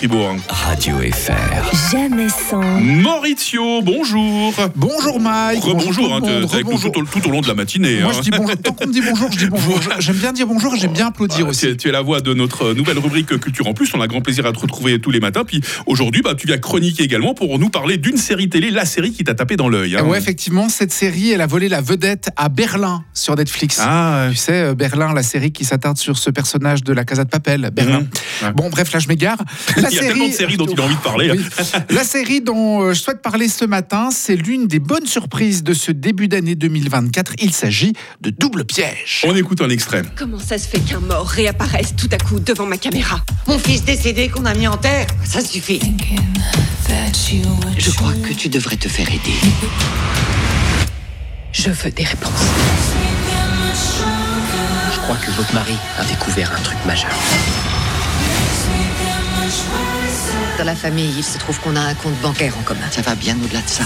Fribourg. Radio FR. Jamais sans. Maurizio, bonjour. Bonjour Mike. Rebonjour, hein, monde, avec nous tout, au- tout au long de la matinée. Moi hein. je dis bonjour. Tant qu'on me dit bonjour, je dis bonjour. J'aime bien dire bonjour et j'aime bien applaudir aussi. tu, es, tu es la voix de notre nouvelle rubrique Culture en Plus. On a grand plaisir à te retrouver tous les matins. Puis aujourd'hui, bah, tu viens chroniquer également pour nous parler d'une série télé, la série qui t'a tapé dans l'œil. hein. Ouais, effectivement, cette série, elle a volé la vedette à Berlin sur Netflix. Ah, Tu sais, euh, Berlin, la série qui s'attarde sur ce personnage de la Casa de Papel, Berlin. Mhm. Ouais. Bon, bref, là, je m'égare. La il y a tellement de séries dont il a envie de parler. Oui. La série dont euh, je souhaite parler ce matin, c'est l'une des bonnes surprises de ce début d'année 2024. Il s'agit de Double Piège. On écoute un extrait. Comment ça se fait qu'un mort réapparaisse tout à coup devant ma caméra? Mon fils décédé qu'on a mis en terre, ça suffit. Je crois que tu devrais te faire aider. Je veux des réponses. Je crois que votre mari a découvert un truc majeur. Dans la famille, il se trouve qu'on a un compte bancaire en commun. Ça va bien au-delà de ça.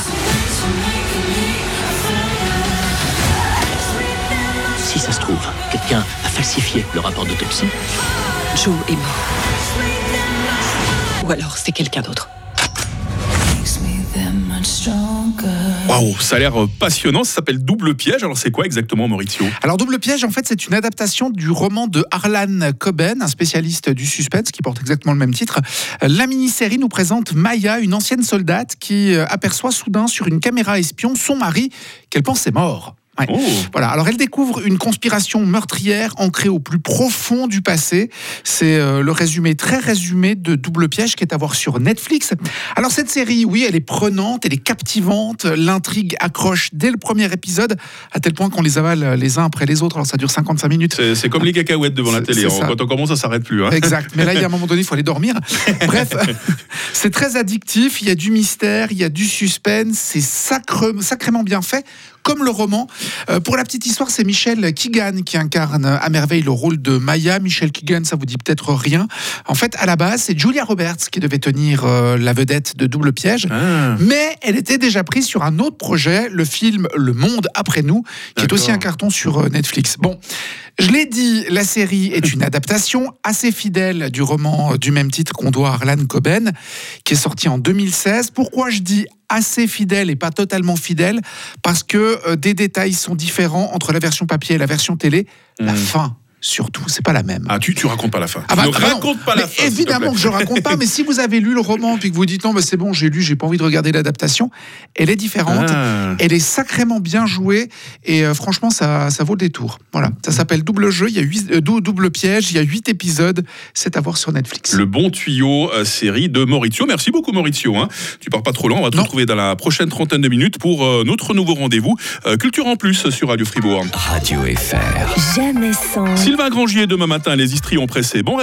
Si ça se trouve, quelqu'un a falsifié le rapport d'autopsie. Joe est mort. Ou alors c'est quelqu'un d'autre. Waouh, ça a l'air euh, passionnant. Ça s'appelle Double Piège. Alors, c'est quoi exactement, Maurizio? Alors Double Piège, en fait, c'est une adaptation du roman de Harlan Coben, un spécialiste du suspense qui porte exactement le même titre. La mini-série nous présente Maya, une ancienne soldate qui euh, aperçoit soudain sur une caméra espion son mari qu'elle pensait mort. Ouais. Oh. Voilà, alors elle découvre une conspiration meurtrière ancrée au plus profond du passé. C'est euh, le résumé très résumé de Double Piège qui est à voir sur Netflix. Alors cette série, oui, elle est prenante, elle est captivante, l'intrigue accroche dès le premier épisode, à tel point qu'on les avale les uns après les autres. Alors ça dure 55 minutes. C'est comme les cacahuètes devant la télé. hein. Quand on commence, ça s'arrête plus. hein. Exact. Mais là, il y a un moment donné, il faut aller dormir. Bref, c'est très addictif. Il y a du mystère, il y a du suspense. C'est sacrément bien fait, comme le roman. Euh, pour la petite histoire, c'est Michel Keegan qui incarne à merveille le rôle de Maya. Michel Keegan, ça vous dit peut-être rien. En fait, à la base, c'est Julia Roberts qui devait tenir euh, la vedette de Double Piège. Ah. Mais elle était déjà prise sur un autre projet, le film Le Monde après nous, qui est aussi un carton sur euh, Netflix. Bon, je l'ai dit, la série est une adaptation assez fidèle du roman du même titre qu'on doit à Harlan Coben, qui est sorti en 2016. Pourquoi je dis assez fidèle et pas totalement fidèle Parce que euh, des détails sont différents entre la version papier et la version télé. La Mhm. fin, surtout, c'est pas la même. Ah, tu, tu racontes pas la fin. Ah bah, ne ah bah non. raconte pas la Mais fin. Évidemment que je raconte pas, mais si vous avez lu le roman puis que vous dites non, bah c'est bon, j'ai lu, j'ai pas envie de regarder l'adaptation, elle est différente. Ah. Elle est sacrément bien jouée et euh, franchement, ça, ça vaut le détour. Voilà, ça s'appelle Double Jeu, il y a huit, euh, dou- Double Piège, il y a huit épisodes, c'est à voir sur Netflix. Le bon tuyau euh, série de Maurizio. Merci beaucoup Maurizio. hein. Tu pars pas trop loin. On va te Non. retrouver dans la prochaine trentaine de minutes pour euh, notre nouveau rendez-vous euh, Culture en plus sur Radio Fribourg. Radio FR. Jamais sans. Sylvain Grangier demain matin. Les Istrions pressés. Bon